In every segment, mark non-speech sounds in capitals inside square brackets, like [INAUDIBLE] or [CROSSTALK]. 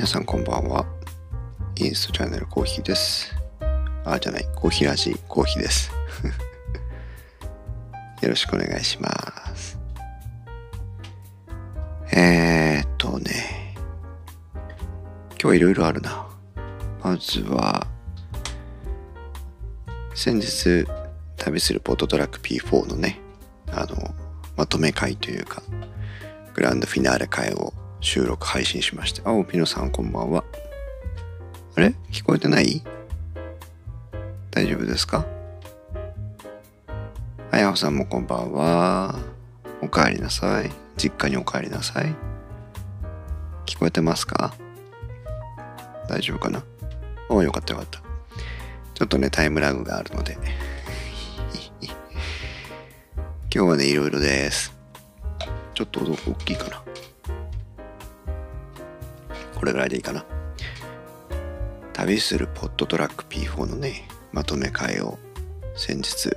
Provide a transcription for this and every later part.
皆さんこんばんは。インストチャンネルコーヒーです。あ、じゃない、コーヒーらしいコーヒーです。[LAUGHS] よろしくお願いします。えー、っとね、今日はいろいろあるな。まずは、先日旅するポートトラック P4 のね、あの、まとめ会というか、グランドフィナーレ会を収録配信しまして。あ、おピノさんこんばんは。あれ？聞こえてない？大丈夫ですか？あやほさんもこんばんは。お帰りなさい。実家にお帰りなさい。聞こえてますか？大丈夫かな？およかったよかった。ちょっとね、タイムラグがあるので。[LAUGHS] 今日はね、いろいろです。ちょっと音大きいかな。これぐらいでいいかな。旅するポットトラック P4 のね、まとめ会を先日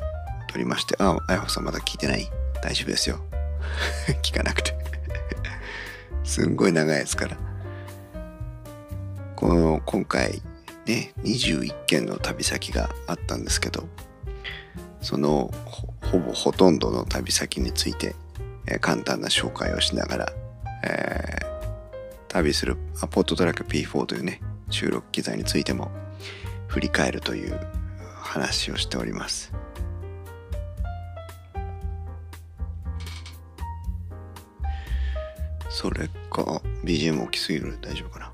撮りまして、あ、あやほさんまだ聞いてない？大丈夫ですよ。[LAUGHS] 聞かなくて。[LAUGHS] すんごい長いですから。この、今回ね、21件の旅先があったんですけど、そのほぼほとんどの旅先について、えー簡単な紹介をしながら、え旅するあポットトラック P4 というね収録機材についても振り返るという話をしております。それか BGM 大きすぎる大丈夫かな。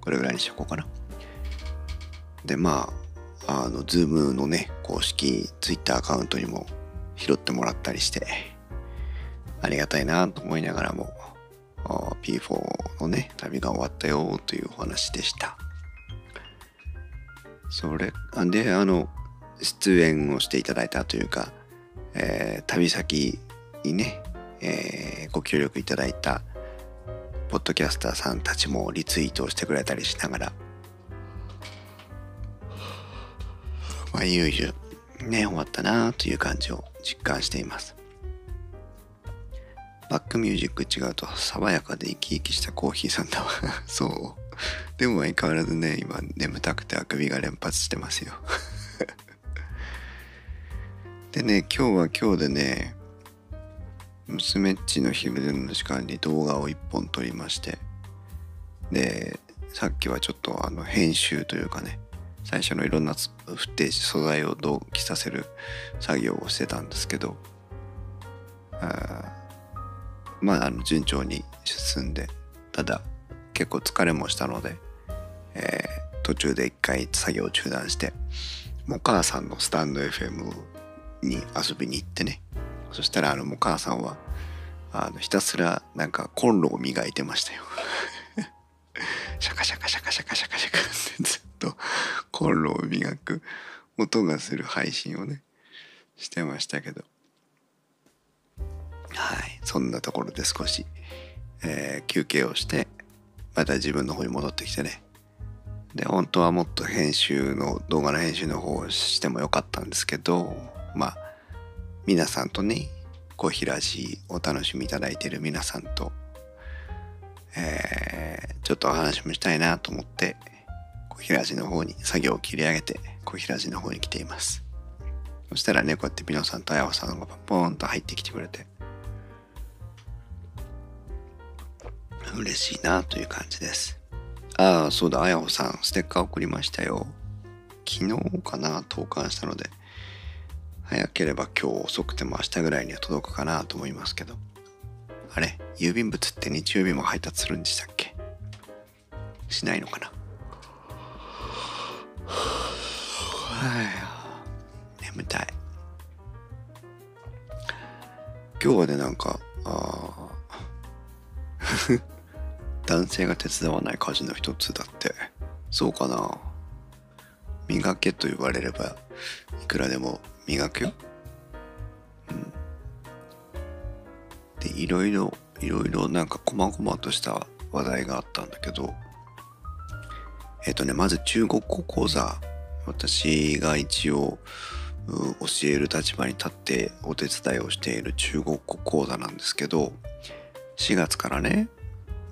これぐらいにしとこうかな。でまああの Zoom のね公式 Twitter アカウントにも拾ってもらったりしてありがたいなと思いながらも P4 のね旅が終わったよというお話でした。それであの出演をしていただいたというか、えー旅先にね、えーご協力いただいたポッドキャスターさんたちもリツイートをしてくれたりしながらまあいよいよね終わったなという感じを実感しています。バックミュージック違うと爽やかで生き生きしたコーヒーさんだわ。[LAUGHS] そう。でも相変わらずね今眠たくてあくびが連発してますよ。[LAUGHS] でね今日は今日でね娘っちの昼寝の時間に動画を一本撮りまして。でさっきはちょっとあの編集というかね最初のいろんなフッテージ素材を同期させる作業をしてたんですけどまああの順調に進んでただ結構疲れもしたので、えー途中で一回作業中断してお母さんのスタンド FM に遊びに行ってねそしたらあのお母さんはあのひたすらなんかコンロを磨いてましたよ。[LAUGHS] シャカシャカシャカシャカシャカシャカってずっとコンロを磨く音がする配信をねしてましたけど。はい。そんなところで少し、えー休憩をしてまた自分の方に戻ってきてね。で本当はもっと編集の動画の編集の方をしてもよかったんですけどまあ皆さんとねコーヒーラジお楽しみいただいている皆さんと、えーちょっとお話もしたいなと思ってコーヒーラジの方に作業を切り上げてコーヒーラジの方に来ています。そしたらねこうやってピノさんとあやほさんがポーンと入ってきてくれて嬉しいなという感じです。ああそうだあやほさんステッカー送りましたよ。昨日かな投函したので。早ければ今日遅くても明日ぐらいには届くかなと思いますけど。あれ郵便物って日曜日も配達するんでしたっけ？しないのかな？[SIGHS] はい眠たい。今日はねなんかあー男性が手伝わない家事の一つだってそうかな磨けと言われればいくらでも磨くよ。うん。でいろいろいろいろなんか細々とした話題があったんだけどえっ、とねまず中国語講座私が一応教える立場に立ってお手伝いをしている中国語講座なんですけど4月からね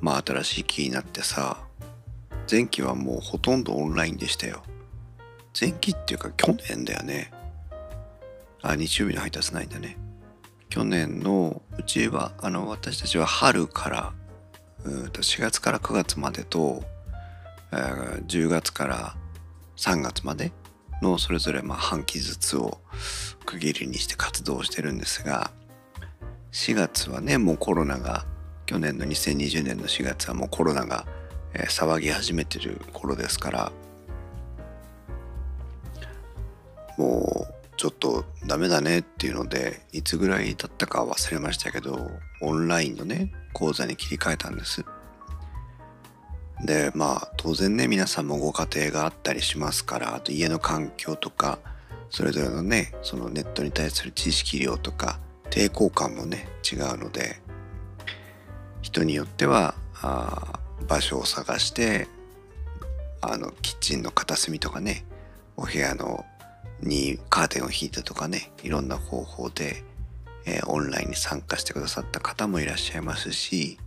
まあ新しい気になってさ前期はもうほとんどオンラインでしたよ。前期っていうか去年だよね。あ日曜日の配達ないんだね。去年のうちはあの私たちは春からうんと4月から9月までと、10月から3月までのそれぞれまあ半期ずつを区切りにして活動してるんですが4月はねもうコロナが去年の2020年の4月はもうコロナが、え、騒ぎ始めてる頃ですからもうちょっとダメだねっていうのでいつぐらいだったか忘れましたけどオンラインのね講座に切り替えたんです。でまあ当然ね皆さんもご家庭があったりしますからあと家の環境とかそれぞれのねそのネットに対する知識量とか抵抗感もね違うので人によってはあ場所を探してあのキッチンの片隅とかねお部屋のにカーテンを引いたとかねいろんな方法で、えー、オンラインに参加してくださった方もいらっしゃいますし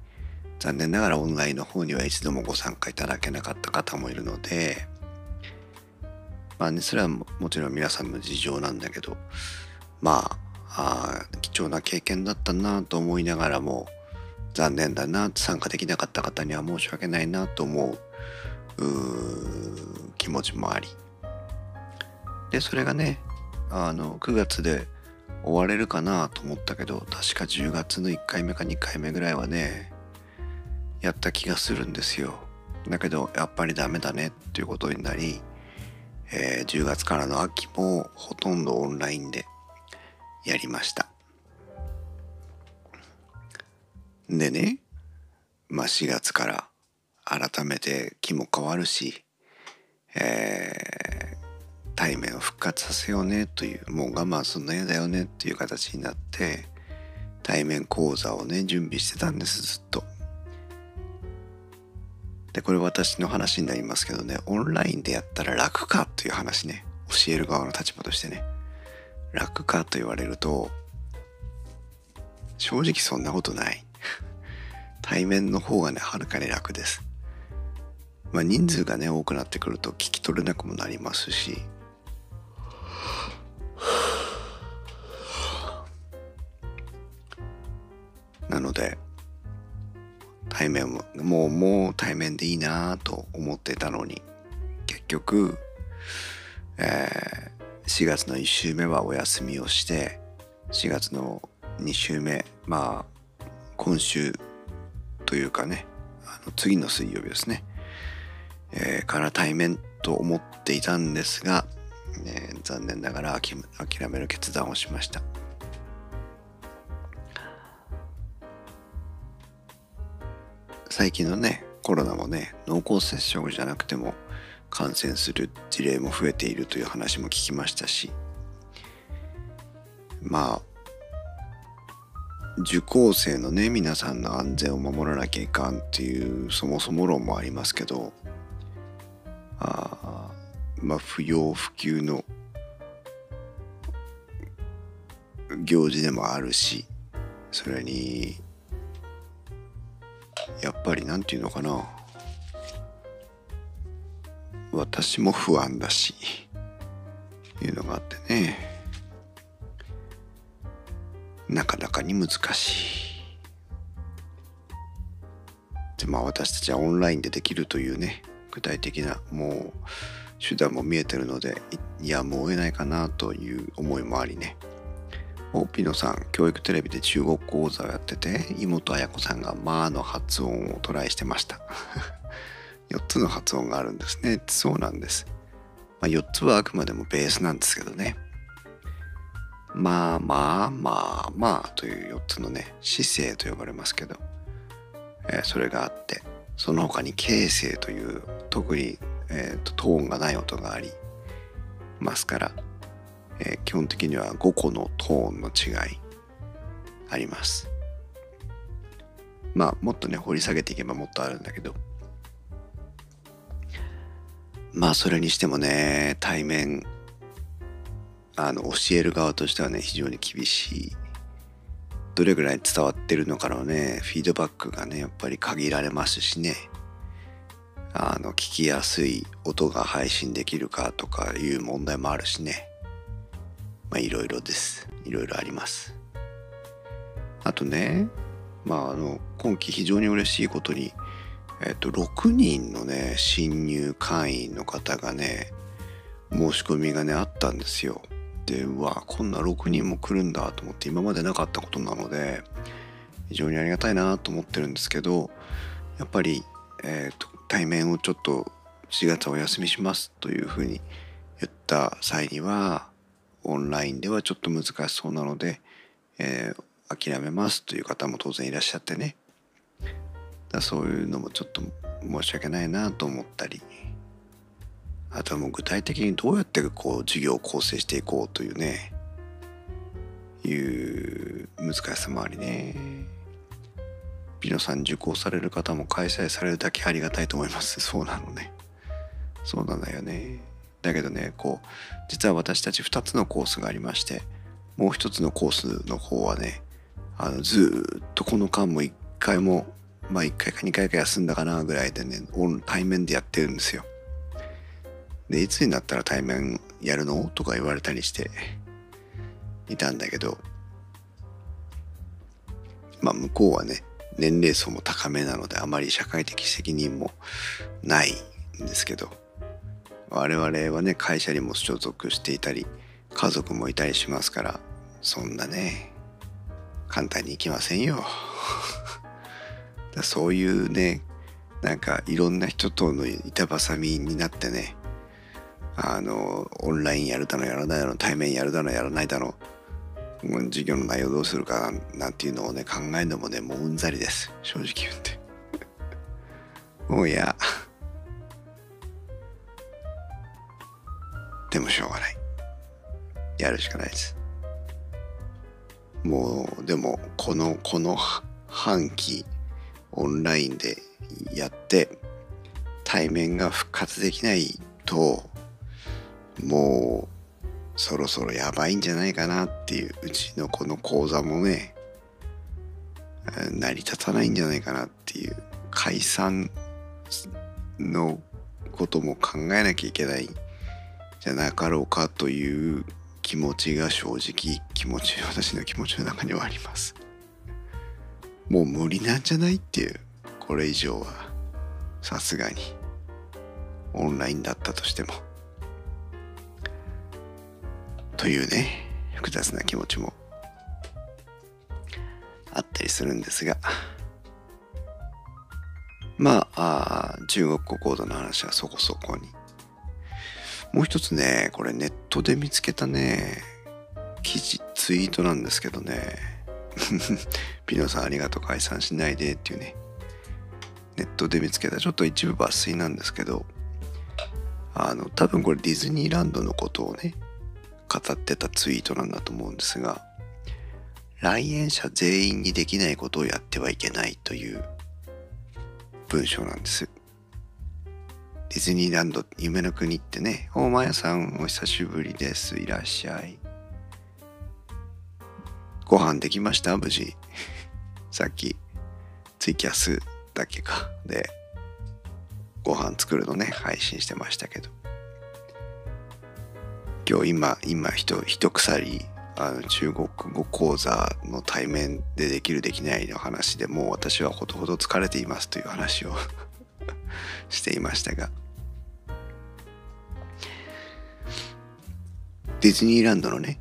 残念ながらオンラインの方には一度もご参加いただけなかった方もいるのでまあねそれはもちろん皆さんの事情なんだけどまああ貴重な経験だったなと思いながらも残念だな参加できなかった方には申し訳ないなと思う気持ちもあり。でそれがねあの9月で終われるかなと思ったけど確か10月の1回目か2回目ぐらいはねやった気がするんですよ。だけどやっぱりダメだねっていうことになり、えー、10月からの秋もほとんどオンラインでやりました。でねまあ4月から改めて気も変わるし、えー、対面を復活させようねというもう我慢すんの嫌だよねっていう形になって対面講座をね準備してたんですずっと。でこれ私の話になりますけどねオンラインでやったら楽かという話ね教える側の立場としてね楽かと言われると正直そんなことない対面の方がねはるかに楽です。まあ人数がね多くなってくると聞き取れなくもなりますし。なので対面ももうもう対面でいいなと思ってたのに結局、えー、4月の1週目はお休みをして4月の2週目まあ今週というかねあの次の水曜日ですね、えー、から対面と思っていたんですが、ね、残念ながら諦める決断をしました。最近のねコロナもね濃厚接触じゃなくても感染する事例も増えているという話も聞きましたしまあ受講生のね皆さんの安全を守らなきゃいかんっていうそもそも論もありますけどあまあ不要不急の行事でもあるしそれにやっぱり何て言うのかな。私も不安だしいうのがあってね。なかなかに難しいでまあ私たちはオンラインでできるというね具体的なもう手段も見えてるのでいやもう得ないかなという思いもありねおピノさん、教育テレビで中国講座をやってて、妹彩子さんがまあの発音をトライしてました。[LAUGHS] 4つの発音があるんですね。そうなんです。まあ、4つはあくまでもベースなんですけどね。まあまあまあまあという4つのね、姿勢と呼ばれますけど、えー、それがあって、その他に形成という特に、えーと、トーンがない音がありますから、えー、基本的には5個のトーンの違いあります。まあもっとね掘り下げていけばもっとあるんだけどまあそれにしてもね対面あの教える側としてはね非常に厳しい。どれぐらい伝わってるのかのねフィードバックがねやっぱり限られますしね。あの聞きやすい音が配信できるかとかいう問題もあるしね。まあいろいろです。いろいろあります。あとねまああの今期非常に嬉しいことにえっと6人のね新入会員の方がね申し込みがねあったんですよ。でうわこんな6人も来るんだと思って今までなかったことなので非常にありがたいなと思ってるんですけどやっぱり、えーと、対面をちょっと4月はお休みしますというふうに言った際にはオンラインではちょっと難しそうなので、えー、諦めますという方も当然いらっしゃってね。だそういうのもちょっと申し訳ないなと思ったりあとはもう具体的にどうやってこう授業を構成していこうというねいう難しさもありね。ピノさん受講される方も開催されるだけありがたいと思います。[LAUGHS] そうなのね。そうなんだよね。だけどねこう実は私たち2つのコースがありましてもう一つのコースの方はねあのずっとこの間も1回もまあ1回か2回か休んだかなぐらいでね対面でやってるんですよ。で、いつになったら対面やるの？とか言われたりしていたんだけど、まあ向こうはね、年齢層も高めなのであまり社会的責任もないんですけど、我々はね、会社にも所属していたり、家族もいたりしますから、そんなね、簡単にいきませんよ。[LAUGHS] そういうね、なんかいろんな人との板挟みになってね、あのオンラインやるだのやらないだの対面やるだのやらないだの授業の内容どうするかなんていうのをね考えるのもねもううんざりです。正直言って。[LAUGHS] もういやでもしょうがない。やるしかないです。もうでもこのこの半期オンラインでやって対面が復活できないともうそろそろやばいんじゃないかなっていううちのこの講座もね成り立たないんじゃないかなっていう解散のことも考えなきゃいけないじゃなかろうかという気持ちが正直気持ち私の気持ちの中にはあります。もう無理なんじゃないっていうこれ以上は。さすがに。オンラインだったとしても。というね複雑な気持ちもあったりするんですがまあ中国語講座の話はそこそこに。もう一つねこれネットで見つけたね記事ツイートなんですけどね。[LAUGHS] ピノさんありがとう解散しないでっていうねネットで見つけたちょっと一部抜粋なんですけどあの多分これディズニーランドのことをね語ってたツイートなんだと思うんですが来園者全員にできないことをやってはいけないという文章なんです。ディズニーランド夢の国ってね大前さんお久しぶりです。いらっしゃい。ご飯できました？無事。[LAUGHS] さっきツイキャスだっけか。でご飯作るのね配信してましたけど。今日今今一一鎖あの中国語講座の対面でできるできないの話でもう私はほどほど疲れていますという話を [LAUGHS] していましたが。ディズニーランドのね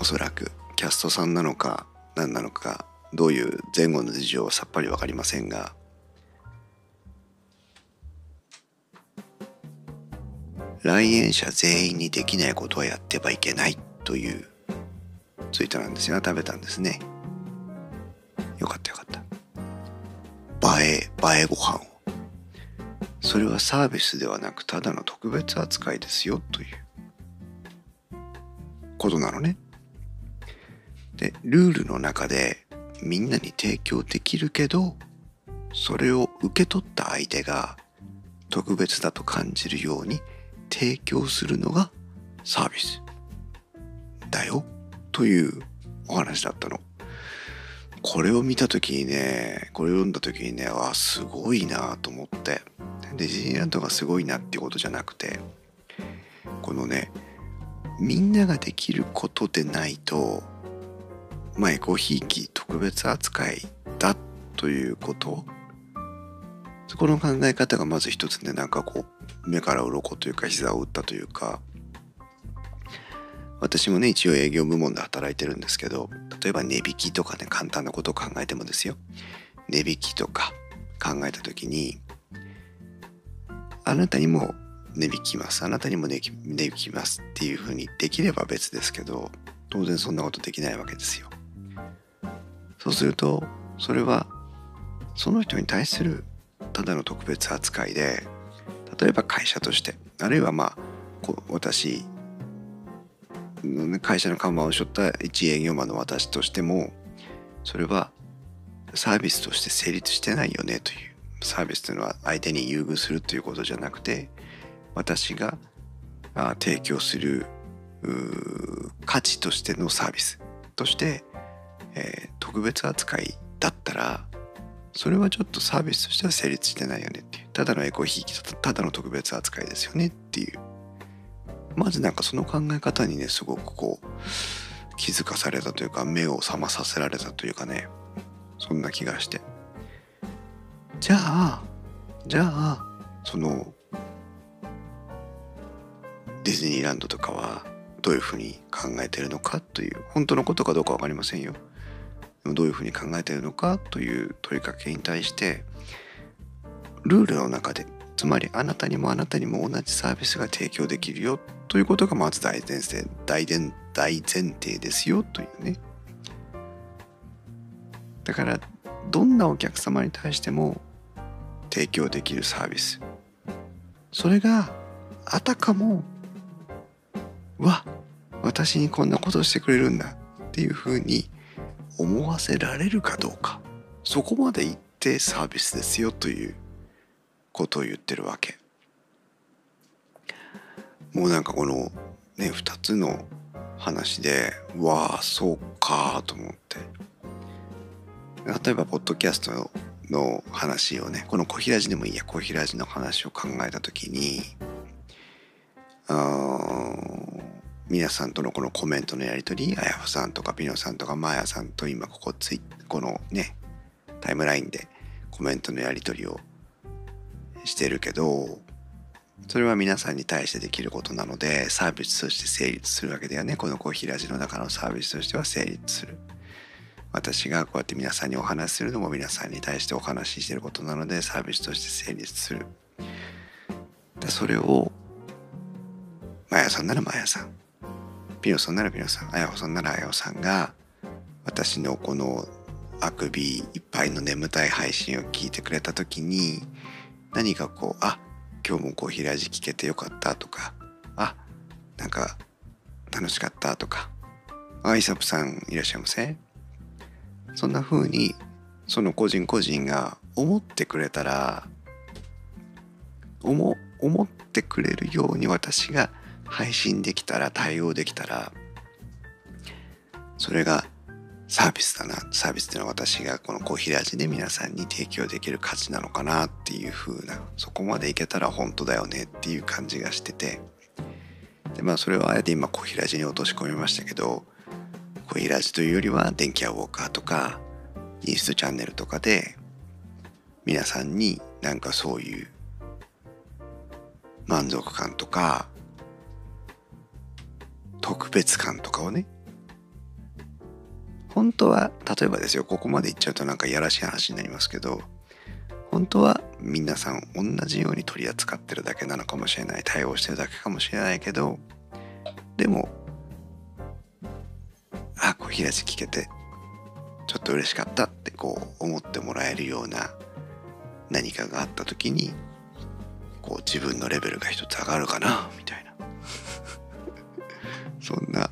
おそらくキャストさんなのか何なのかどういう前後の事情はさっぱり分かりませんが来園者全員にできないことはやってはいけないというツイートなんですよ食べたんですね。よかったよかった。映え映えご飯を。それはサービスではなくただの特別扱いですよという。ことなのね。でルールの中でみんなに提供できるけどそれを受け取った相手が特別だと感じるように提供するのがサービスだよというお話だったの。これを見た時にねこれを読んだ時にねわあすごいなと思ってディズニーランドがすごいなってことじゃなくてこのねみんなができることでないとまあエコひいき特別扱いだということそこの考え方がまず一つねなんかこう目から鱗というか膝を打ったというか私もね一応営業部門で働いてるんですけど例えば値引きとかね簡単なことを考えてもですよ。値引きとか考えた時にあなたにも値引きます。あなたにも値引きますっていうふうにできれば別ですけど当然そんなことできないわけですよ。そうするとそれはその人に対するただの特別扱いで例えば会社としてあるいはまあこ私会社の看板を背負った一営業マンの私としてもそれはサービスとして成立してないよねというサービスというのは相手に優遇するということじゃなくて私が提供する価値としてのサービスとして、えー、特別扱いだったらそれはちょっとサービスとしては成立してないよねっていう。ただのエコひいきただの特別扱いですよねっていう。まずなんかその考え方にねすごくこう気づかされたというか目を覚まさせられたというかねそんな気がして。じゃあじゃあそのディズニーランドとかはどういうふうに考えてるのかという本当のことかどうか分かりませんよ。どういうふうに考えているのかという問いかけに対してルールの中でつまりあなたにもあなたにも同じサービスが提供できるよということがまず大前提大前大前提ですよというね。だからどんなお客様に対しても提供できるサービス。それがあたかもわ私にこんなことしてくれるんだっていうふうに思わせられるかどうか。そこまで言ってサービスですよということを言ってるわけ。もうなんかこのね2つの話でわあそうかと思って。例えばポッドキャストの話をねこの小平寺でもいいや。小平寺の話を考えた時にあ皆さんとのこのコメントのやり取りあやほさんとかピノさんとかマーヤさんと今ここツイこのねタイムラインでコメントのやり取りをしてるけどそれは皆さんに対してできることなのでサービスとして成立するわけだよね。このコーヒーラジの中のサービスとしては成立する。私がこうやって皆さんにお話しするのも皆さんに対してお話ししてることなのでサービスとして成立する。でそれをマヤさんならマヤさん。ピノさんならピノさんあやほさんならあやほさんが私のこのあくびいっぱいの眠たい配信を聞いてくれた時に何かこうあ今日もこう平地聞けてよかったとかあなんか楽しかったとかあイサプさんいらっしゃいませ？そんな風にその個人個人が思ってくれたら思思ってくれるように私が配信できたら対応できたらそれがサービスだな。サービスっていうのは私がこのコーヒー味で皆さんに提供できる価値なのかなっていう風なそこまでいけたら本当だよねっていう感じがしてて。でまあそれをあえて今コーヒーラジに落とし込みましたけどコーヒーラジというよりは電気屋ウォーカーとかインストチャンネルとかで皆さんになんかそういう満足感とか特別感とかをね。本当は例えばですよここまで言っちゃうとなんかやらしい話になりますけど本当は皆さん同じように取り扱ってるだけなのかもしれない対応してるだけかもしれないけどでもあ小平寺聞けてちょっと嬉しかったってこう思ってもらえるような何かがあった時にこう自分のレベルが一つ上がるかなみたいな。そんな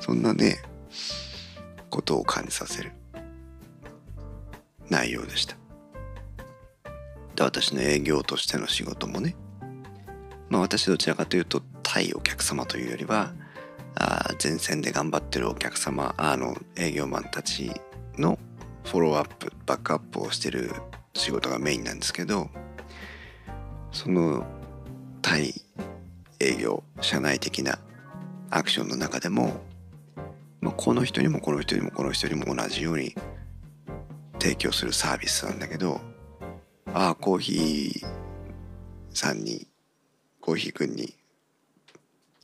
そんなねことを感じさせる。内容でした。で私の営業としての仕事もね。まあ私どちらかというと対お客様というよりはあ前線で頑張ってるお客様あの営業マンたちのフォローアップバックアップをしてる仕事がメインなんですけどその対営業社内的なアクションの中でも、まあ、この人にもこの人にもこの人にも同じように提供するサービスなんだけどああコーヒーさんにコーヒーくんに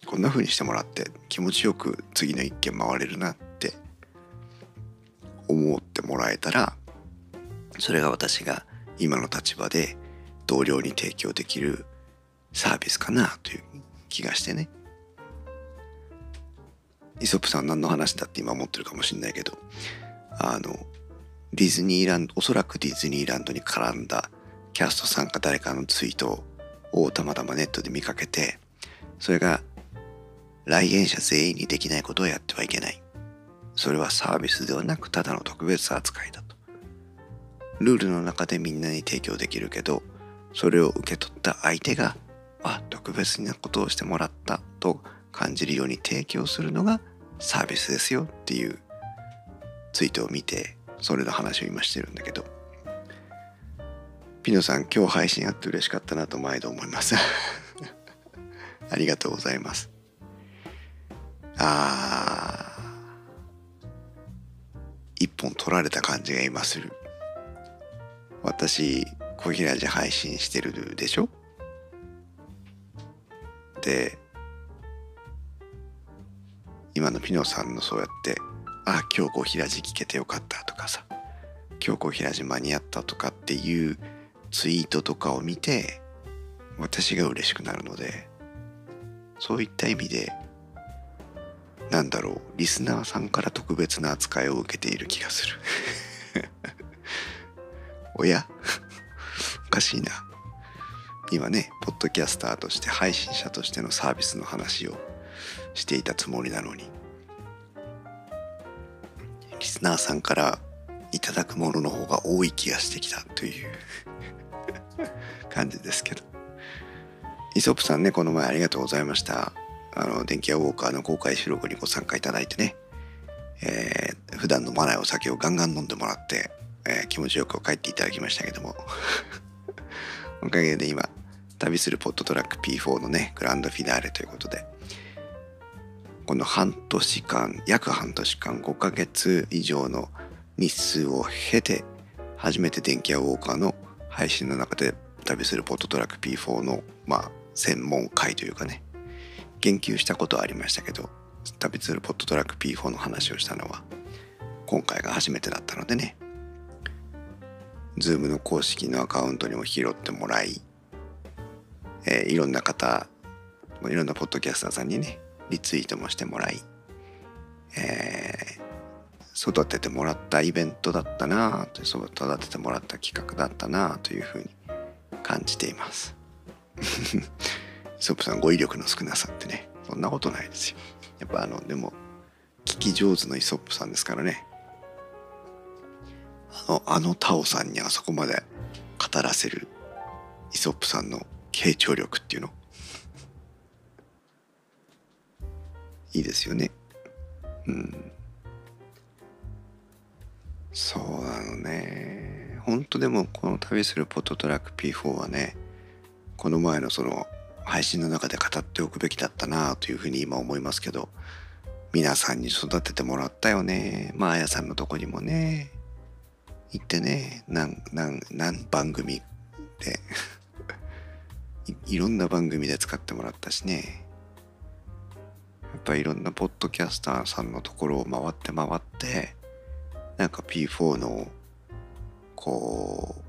こんな風にしてもらって気持ちよく次の一件回れるなって思ってもらえたらそれが私が今の立場で同僚に提供できるサービスかなという気がしてね。イソップさん何の話だって今思ってるかもしんないけどあのディズニーランドおそらくディズニーランドに絡んだキャストさんか誰かのツイートをたまたまネットで見かけてそれが来園者全員にできないことをやってはいけない。それはサービスではなくただの特別扱いだと。ルールの中でみんなに提供できるけどそれを受け取った相手があ特別なことをしてもらったと感じるように提供するのがサービスですよっていうツイートを見てそれの話を今してるんだけど。ピノさん今日配信あって嬉しかったなと毎度思います。[LAUGHS] ありがとうございます。あ一本取られた感じが今する。私小平寺配信してるでしょ？で今のピノさんのそうやって「あ今日小平寺聞けてよかった」とかさ「今日小平寺間に合った」とかっていうツイートとかを見て私が嬉しくなるのでそういった意味でなんだろうリスナーさんから特別な扱いを受けている気がする。[LAUGHS] おや？[LAUGHS] おかしいな。今ねポッドキャスターとして配信者としてのサービスの話をしていたつもりなのに。リスナーさんからいただくものの方が多い気がしてきたという。[LAUGHS] 感じですけど。イソップさんねこの前ありがとうございました。あの電気屋ウォーカーの公開収録にご参加いただいてね、えー、普段飲まないお酒をガンガン飲んでもらって、えー、気持ちよく帰っていただきましたけども。[LAUGHS] おかげで今旅するポットトラック P4 のねグランドフィナーレということでこの半年間約半年間5ヶ月以上の日数を経て初めて電気屋ウォーカーの配信の中で旅するポットトラック P4 のまあ専門会というかね言及したことはありましたけど旅するポットトラック P4 の話をしたのは今回が初めてだったのでね Zoom の公式のアカウントにも拾ってもらい、えー、いろんな方いろんなポッドキャスターさんにねリツイートもしてもらい、えー、育ててもらったイベントだったなと育ててもらった企画だったなというふうに感じています。[LAUGHS] ソップさん語彙力の少なさってねそんなことないですよ。やっぱあのでも聞き上手のイソップさんですからね。あのあのタオさんにあそこまで語らせるイソップさんの傾聴力っていうのいいですよね。うん。そうなのね。本当でもこの旅するポットトラック P4 はねこの前のその配信の中で語っておくべきだったなというふうに今思いますけど皆さんに育ててもらったよね。まああやさんのとこにもね。行ってね何何何番組で。[LAUGHS] いろんな番組で使ってもらったしね。ぱいろんなポッドキャスターさんのところを回って回ってなんか P4 のこう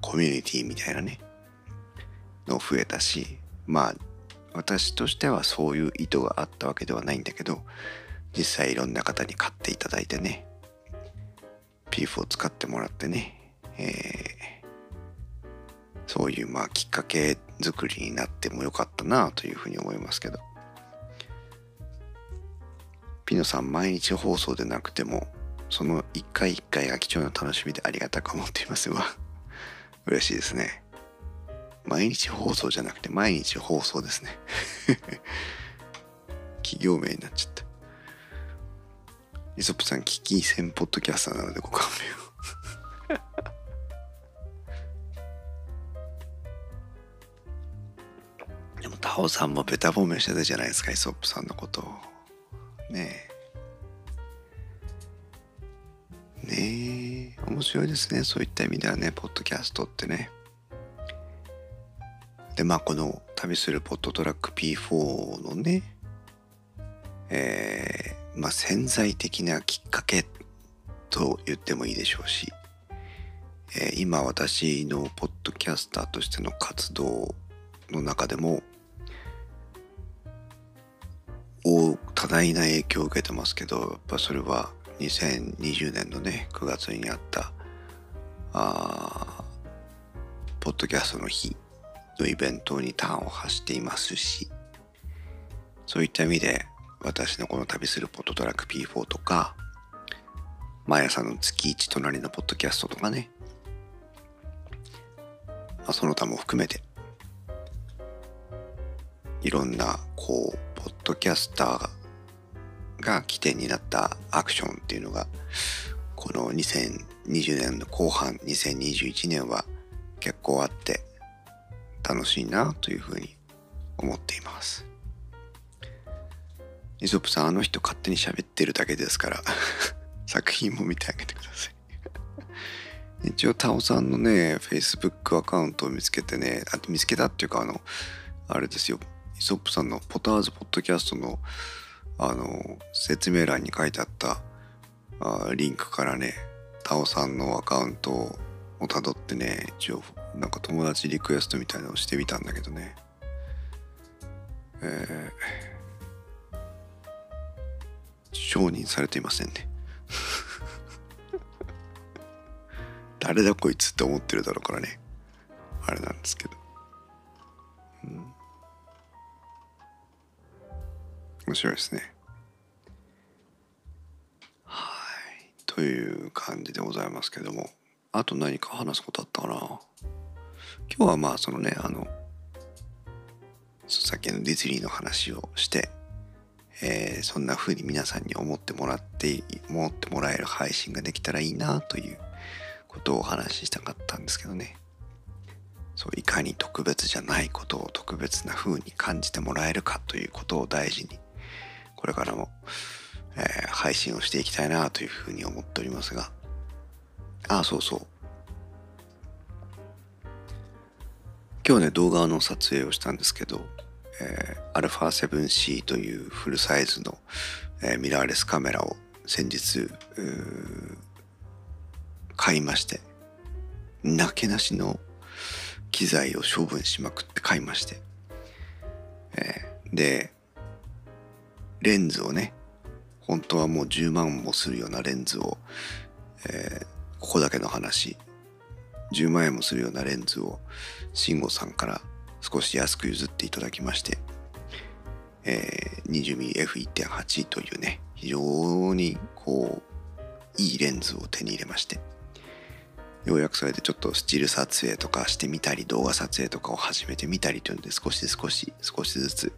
コミュニティみたいなねの増えたしまあ私としてはそういう意図があったわけではないんだけど実際いろんな方に買っていただいてね PF を使ってもらってね、えー、そういうまあきっかけ作りになってもよかったなというふうに思いますけど。ピノさん毎日放送でなくてもその一回一回が貴重な楽しみでありがたく思っていますわ。[LAUGHS] 嬉しいですね。毎日放送じゃなくて毎日放送ですね。[LAUGHS] 企業名になっちゃった。イソップさん危機戦ポッドキャスターなのでご勘弁を。[LAUGHS] でもタオさんもべた褒めしてたじゃないですかイソップさんのことを。ねえ。ねえ面白いですね。そういった意味ではねポッドキャストってね。でまあこの旅するポットトラック P4 のねえー、まあ潜在的なきっかけと言ってもいいでしょうし、えー、今私のポッドキャスターとしての活動の中でも大多大な影響を受けてますけどやっぱそれは2020年のね9月にあったあポッドキャストの日のイベントに端を発していますしそういった意味で私のこの旅するポットトラック P4 とか毎朝の月一隣のポッドキャストとかね、まあ、その他も含めていろんなこうポッドキャスターが起点になったアクションっていうのがこの2020年の後半2021年は結構あって楽しいなというふうに思っています。イソップさんあの人勝手に喋ってるだけですから [LAUGHS] 作品も見てあげてください。一応タオさんのね Facebook アカウントを見つけてねあ見つけたっていうかあのあれですよ。イソップさんのポターズポッドキャストのあの説明欄に書いてあったあリンクからねタオさんのアカウントをたどってね一応なんか友達リクエストみたいなのをしてみたんだけどね。えー、承認されていませんね。[LAUGHS] 誰だこいつって思ってるだろうからね。あれなんですけど、面白いですね。はい。という感じでございますけども。あと何か話すことあったかな？今日はまあそのねあのさっきのディズニーの話をして、えー、そんな風に皆さんに思ってもらって思ってもらえる配信ができたらいいなということをお話ししたかったんですけどね。そういかに特別じゃないことを特別な風に感じてもらえるかということを大事にこれからも、えー、配信をしていきたいなというふうに思っておりますが。ああそうそう。今日ね動画の撮影をしたんですけど、えー、α7C というフルサイズの、えー、ミラーレスカメラを先日買いましてなけなしの機材を処分しまくって買いまして、えー、でレンズをね本当はもう10万もするようなレンズを、えー、ここだけの話。10万円もするようなレンズを慎吾さんから少し安く譲っていただきまして、えー、20mmF1.8 というね非常にこういいレンズを手に入れましてようやくそれでちょっとスチール撮影とかしてみたり動画撮影とかを始めてみたりというので少し少し少しずつ、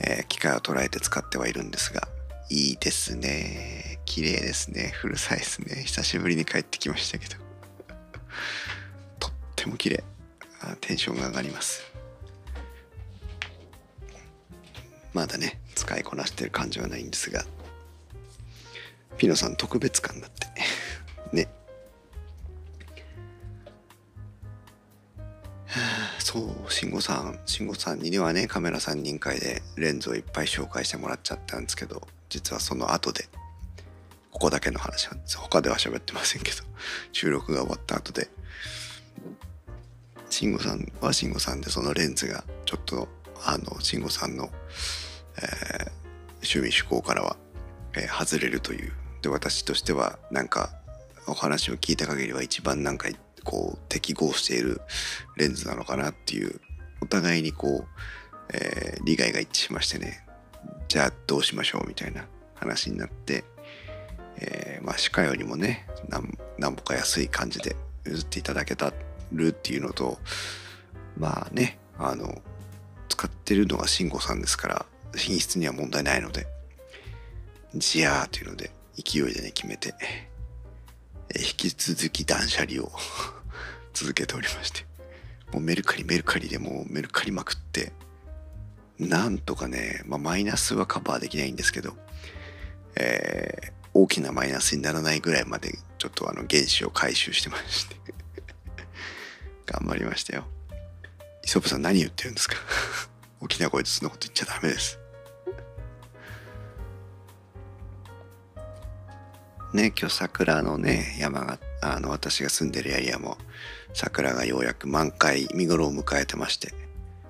えー、機械を捉えて使ってはいるんですがいいですね。綺麗ですね。フルサイズね。久しぶりに帰ってきましたけど。[LAUGHS] とっても綺麗。あテンションが上がります。まだね使いこなしてる感じはないんですが。ピノさん特別感だって。[LAUGHS] ね。はあ。そう慎吾さん慎吾さんにはねカメラ3人会でレンズをいっぱい紹介してもらっちゃったんですけど実はその後でここだけの話なんです。他では喋ってませんけど収録が終わった後で。慎吾さんは慎吾さんでそのレンズがちょっとあの慎吾さんの、えー、趣味趣向からは、えー、外れるという。で私としてはなんかお話を聞いた限りは一番なんかこう適合しているレンズなのかなっていうお互いにこう、えー、利害が一致しましてねじゃあどうしましょうみたいな話になって、えー、まあ歯科よりもねなんぼか安い感じで譲っていただけたるっていうのとまあねあの使ってるのが慎吾さんですから品質には問題ないのでじゃあというので勢いでね決めて、え引き続き断捨離を [LAUGHS] 続けておりましてもうメルカリメルカリでもうメルカリまくってなんとかね、まあ、マイナスはカバーできないんですけど、えー、大きなマイナスにならないぐらいまでちょっとあの原子を回収してまして [LAUGHS] 頑張りましたよ。イソップさん何言ってるんですか？[LAUGHS] 大きな声でそんなこと言っちゃダメです。ね今日桜のね山があの私が住んでるエリアも桜がようやく満開見頃を迎えてまして。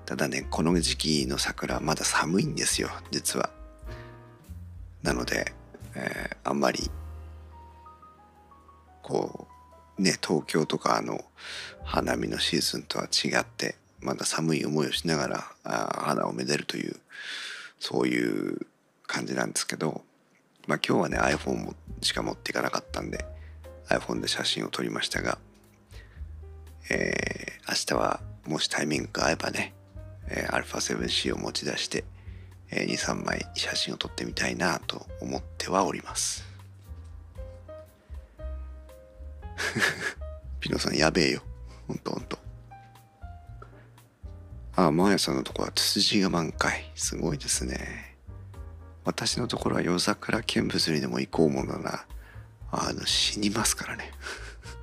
ただねこの時期の桜まだ寒いんですよ実は。なので、えー、あんまりこうね東京とかあの花見のシーズンとは違ってまだ寒い思いをしながらあ花をめでるというそういう感じなんですけど。まあ今日はね iPhone もしか持っていかなかったんで iPhone で写真を撮りましたが、えー、明日はもしタイミングが合えばねえー、α7C を持ち出して、えー、23枚写真を撮ってみたいなと思ってはおります。[LAUGHS] ピノさんやべえよ。ほんとほんと。ああマーヤさんのとこはツツジが満開。すごいですね。私のところは夜桜見物にでも行こうものなあの死にますからね。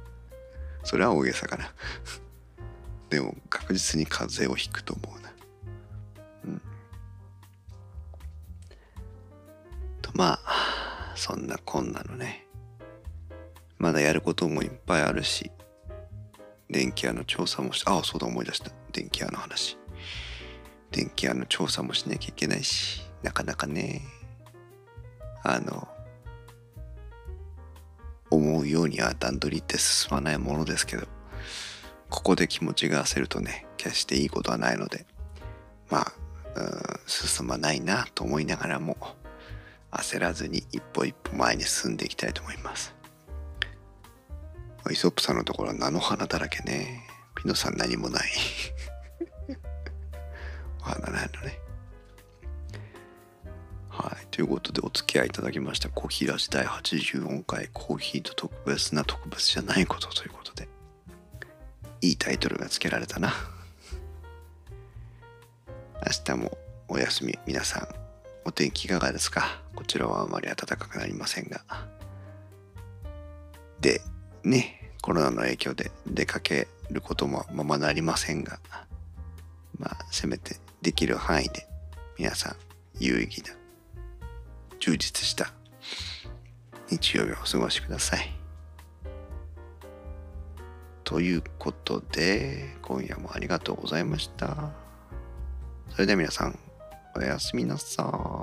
[LAUGHS] それは大げさかな。[LAUGHS] でも確実に風邪をひくと思うな。うん。とまあそんなこんなのね。まだやることもいっぱいあるし電気屋の調査もしああそうだ思い出した。電気屋の話。電気屋の調査もしなきゃいけないし。なかなかねあの思うようには段取りって進まないものですけどここで気持ちが焦るとね決していいことはないのでまあ進まないなと思いながらも焦らずに一歩一歩前に進んでいきたいと思います。イソップさんのところは菜の花だらけね。ピノさん何もない [LAUGHS] お花ないのね。はい。ということでお付き合いいただきましたコーヒーラジ第84回コーヒーと特別な特別じゃないことということでいいタイトルが付けられたな。[LAUGHS] 明日もお休み皆さんお天気いかがですか？こちらはあまり暖かくなりませんが。で、ね、コロナの影響で出かけることもままなりませんが、まあ、せめてできる範囲で皆さん有意義な、充実した日曜日をお過ごしください。ということで、今夜もありがとうございました。それでは皆さん、おやすみなさい。